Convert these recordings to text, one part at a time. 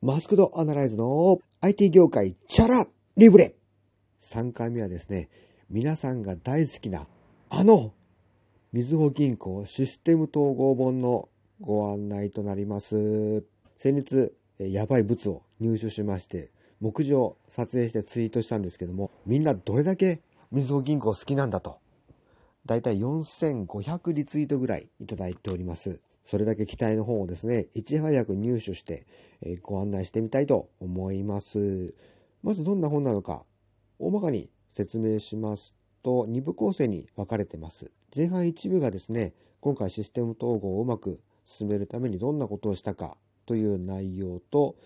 マスクドアナライズの IT 業界チャラリブレ !3 回目はですね、皆さんが大好きなあのみずほ銀行システム統合本のご案内となります。先日、やばい物を入手しまして、目次を撮影してツイートしたんですけども、みんなどれだけみずほ銀行好きなんだと。だいたい4500リツイートぐらいいただいております。それだけ期待の本をですね、いち早く入手して、えご案内してみたいと思います。まずどんな本なのか、大まかに説明しますと、2部構成に分かれてます。前半1部がですね、今回システム統合をうまく進めるためにどんなことをしたかという内容と、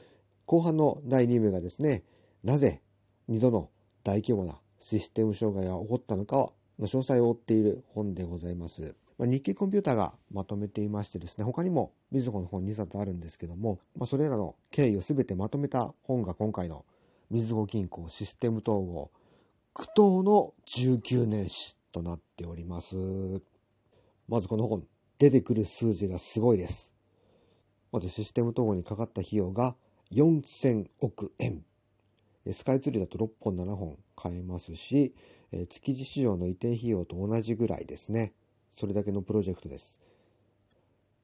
後半の第2部がですね、なぜ2度の大規模なシステム障害が起こったのかの詳細を追っている本でございます。ま、日経コンピューターがまとめていましてですね、他にもみずほの本2冊あるんですけども、まあ、それらの経緯を全てまとめた本が今回のみずほ銀行システム統合苦闘の19年史となっております。まずこの本、出てくる数字がすごいです。まずシステム統合にかかった費用が4000億円。スカイツリーだと6本7本買えますし、築地市場の移転費用と同じぐらいですね。それだけのプロジェクトです。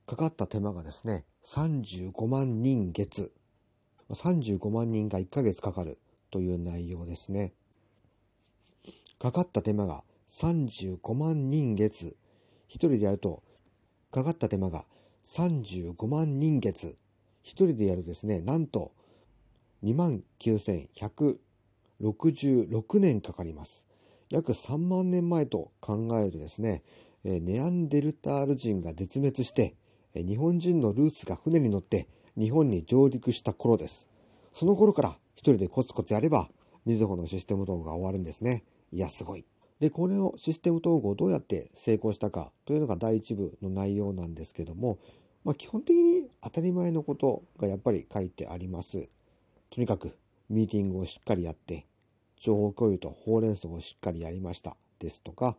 かかった手間がですね、35万人月。35万人が1ヶ月かかるという内容ですね。かかった手間が35万人月。一人でやると、かかった手間が35万人月。一人でやるとですね、なんと29,166年かかります。約3万年前と考えるとですね、ネアンデルタール人が絶滅して、日本人のルーツが船に乗って日本に上陸した頃です。その頃から一人でコツコツやれば、みずほのシステム統合が終わるんですね。いや、すごい。で、これのシステム統合をどうやって成功したかというのが第一部の内容なんですけども、まあ、基本的に当たり前のことがやっぱり書いてあります。とにかくミーティングをしっかりやって、情報共有とほうれん草をしっかりやりましたですとか、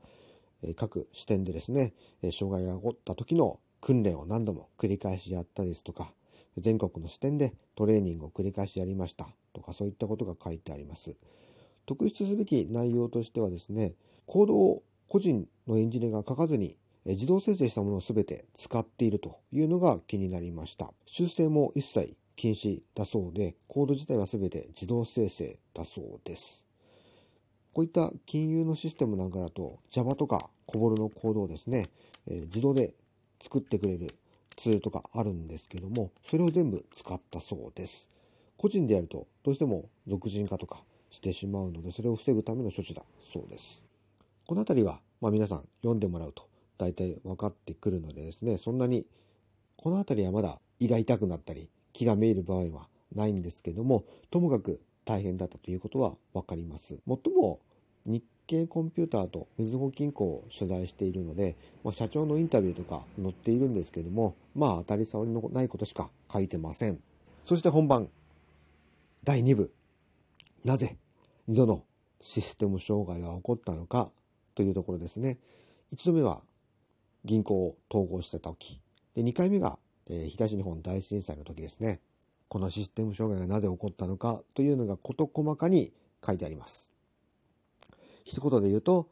各視点でですね、障害が起こった時の訓練を何度も繰り返しやったですとか、全国の視点でトレーニングを繰り返しやりましたとか、そういったことが書いてあります。特筆すべき内容としてはですね、コードを個人のエンジニアが書かずに自動生成したものを全て使っているというのが気になりました。修正も一切禁止だそうで、コード自体は全て自動生成だそうです。こういった金融のシステムなんかだと Java とかコボルのコードをですね、えー、自動で作ってくれるツールとかあるんですけども、それを全部使ったそうです。個人でやるとどうしても俗人化とかしてしまうので、それを防ぐための処置だそうです。このあたりは、まあ、皆さん読んでもらうと大体分かってくるのでですね、そんなにこのあたりはまだ胃が痛くなったり気がめいる場合はないんですけども、ともかく大変だったということは分かります。もっとも日経コンピューターとみずほ銀行を取材しているので、まあ、社長のインタビューとか載っているんですけども、まあ当たり障りのないことしか書いてません。そして本番、第2部、なぜ2度のシステム障害が起こったのかというところですね。1度目は銀行を統合してた時。で、2回目が、え、東日本大震災の時ですね。このシステム障害がなぜ起こったのかというのが事細かに書いてあります。一言で言うと、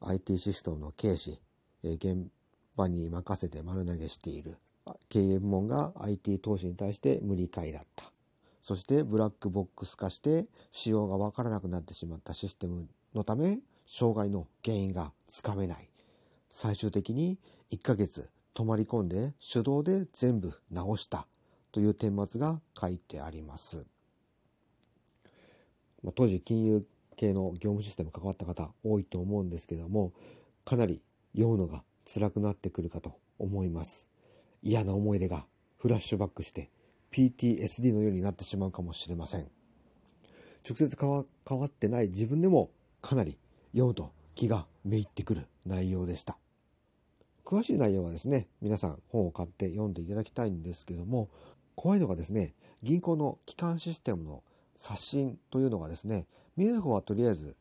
IT システムの軽視、現場に任せて丸投げしている。経営部門が IT 投資に対して無理解だった。そしてブラックボックス化して仕様がわからなくなってしまったシステムのため、障害の原因がつかめない。最終的に1ヶ月泊まり込んで手動で全部直したという顛末が書いてあります。まあ、当時金融系の業務システム関わった方多いと思うんですけども、かなり読むのが辛くなってくるかと思います。嫌な思い出がフラッシュバックして PTSD のようになってしまうかもしれません。直接変わってない自分でもかなり読むと気がめいってくる内容でした。詳しい内容はですね、皆さん本を買って読んでいただきたいんですけども、怖いのがですね、銀行の基幹システムの刷新というのがですね、みずほはとりあえず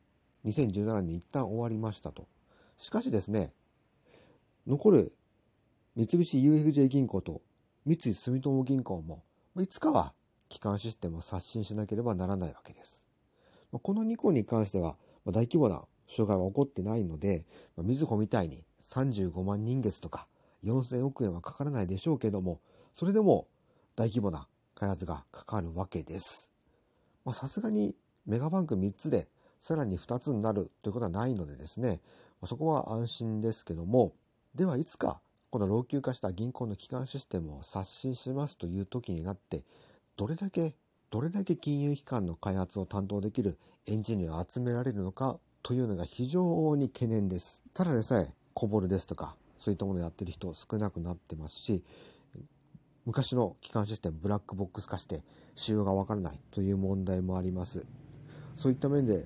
2017年に一旦終わりましたと。しかしですね、残る三菱 UFJ 銀行と三井住友銀行もいつかは基幹システムを刷新しなければならないわけです。この2個に関しては大規模な障害は起こってないので、みずほみたいに35万人月とか4000億円はかからないでしょうけども、それでも大規模な開発がかかるわけです。さすがにメガバンク3つでさらに2つになるということはないのでですね、そこは安心ですけども、ではいつかこの老朽化した銀行の基幹システムを刷新しますという時になって、どれだけ、どれだけ金融機関の開発を担当できるエンジニアを集められるのかというのが非常に懸念です。ただでさえ、コボルですとか、そういったものをやってる人少なくなってますし、昔の基幹システムブラックボックス化して仕様がわからないという問題もあります。そういった面で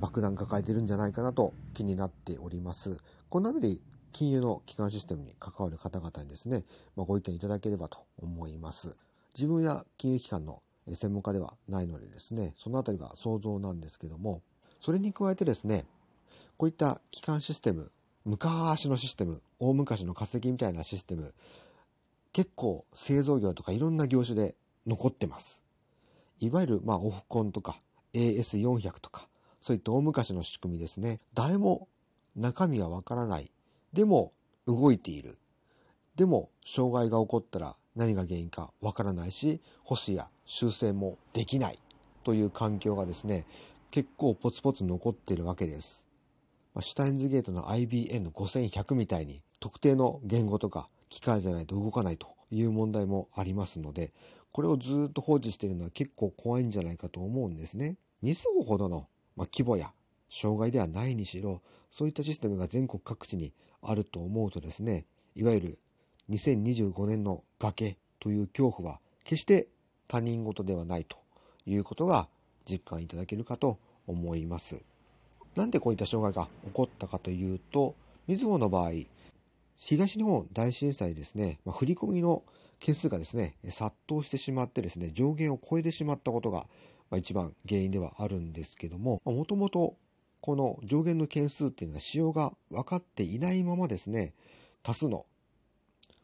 爆弾抱えてるんじゃないかなと気になっております。このあたり、金融の基幹システムに関わる方々にですね、まあ、ご意見いただければと思います。自分や金融機関の専門家ではないのでですね、そのあたりが想像なんですけども、それに加えてですね、こういった基幹システム、昔のシステム、大昔の化石みたいなシステム、結構製造業とかいろんな業種で残ってます。いわゆる、まあ、オフコンとか AS400 とか、そういった大昔の仕組みですね。誰も中身はわからない。でも動いている。でも障害が起こったら何が原因かわからないし、保守や修正もできないという環境がですね、結構ポツポツ残っているわけです。シュタインズゲートの IBN5100 みたいに特定の言語とか機械じゃないと動かないという問題もありますので、これをずっと放置しているのは結構怖いんじゃないかと思うんですね。みずほほどの、ま規模や障害ではないにしろ、そういったシステムが全国各地にあると思うとですね、いわゆる2025年の崖という恐怖は決して他人事ではないということが実感いただけるかと思います。なんでこういった障害が起こったかというと、みずほの場合、東日本大震災ですね、まあ、振り込みの件数がですね、殺到してしまってですね、上限を超えてしまったことが、まあ、一番原因ではあるんですけども、もともとこの上限の件数っていうのは使用が分かっていないままですね、多数の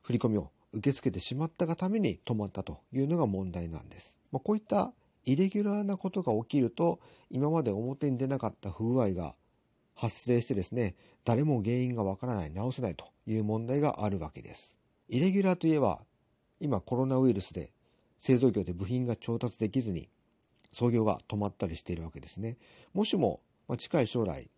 振り込みを受け付けてしまったがために止まったというのが問題なんです。まあ、こういったイレギュラーなことが起きると、今まで表に出なかった不具合が発生してですね、誰も原因がわからない、直せないという問題があるわけです。イレギュラーといえば、今コロナウイルスで製造業で部品が調達できずに操業が止まったりしているわけですね。もしも、ま近い将来、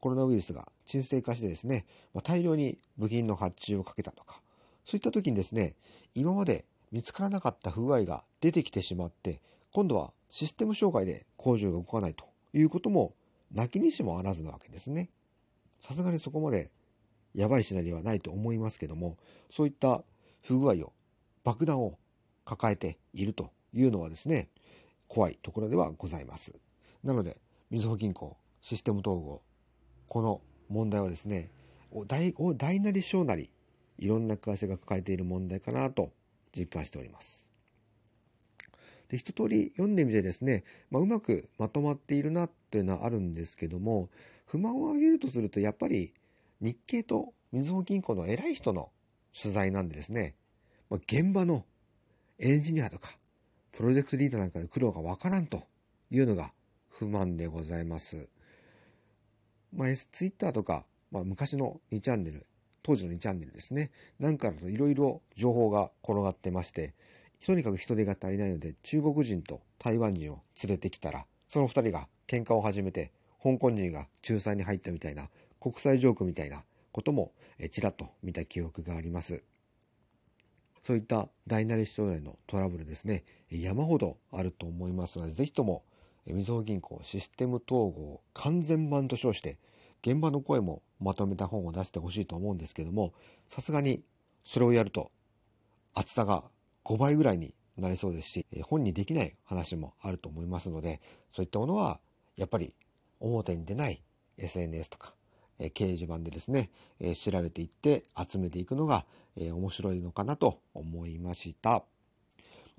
コロナウイルスが沈静化してですね、ま大量に部品の発注をかけたとか、そういった時にですね、今まで見つからなかった不具合が出てきてしまって、今度はシステム障害で工場が動かないということも、泣きにしもあらずなわけですね。さすがにそこまでやばいシナリオはないと思いますけども、そういった不具合を、爆弾を抱えているというのはですね、怖いところではございます。なので、みずほ銀行、システム統合、この問題はですね、大大なり小なり、いろんな会社が抱えている問題かなと実感しております。で、一通り読んでみてですね、まあ、うまくまとまっているなっていうのはあるんですけども、不満を挙げるとすると、やっぱり日経とみずほ銀行の偉い人の取材なんでですね、まあ、現場のエンジニアとか、プロジェクトリーダーなんかで苦労がわからんというのが不満でございます。まあ、S、Twitter とか、まあ、昔の2チャンネル、当時の2チャンネルですね、なんかだといろいろ情報が転がってまして、とにかく人手が足りないので、中国人と台湾人を連れてきたら、その二人が喧嘩を始めて、香港人が仲裁に入ったみたいな、国際ジョークみたいなことも、ちらっと見た記憶があります。そういった大なり将来のトラブルですね、山ほどあると思いますので、ぜひとも、みずほ銀行システム統合完全版と称して、現場の声もまとめた本を出してほしいと思うんですけども、さすがにそれをやると厚さが5倍ぐらいになりそうですし、本にできない話もあると思いますので、そういったものは、やっぱり表に出ない SNS とか、え掲示板でですねえ、調べていって集めていくのがえ面白いのかなと思いました。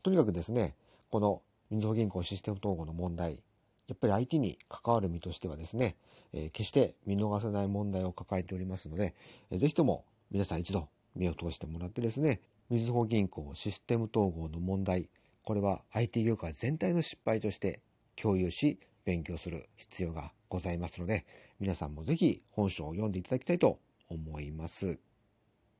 とにかくですね、この民族銀行システム統合の問題、やっぱり IT に関わる身としてはですね、え決して見逃せない問題を抱えておりますので、ぜひとも皆さん一度目を通してもらってですね、みずほ銀行システム統合の問題、これは IT 業界全体の失敗として共有し勉強する必要がございますので皆さんもぜひ本書を読んでいただきたいと思います。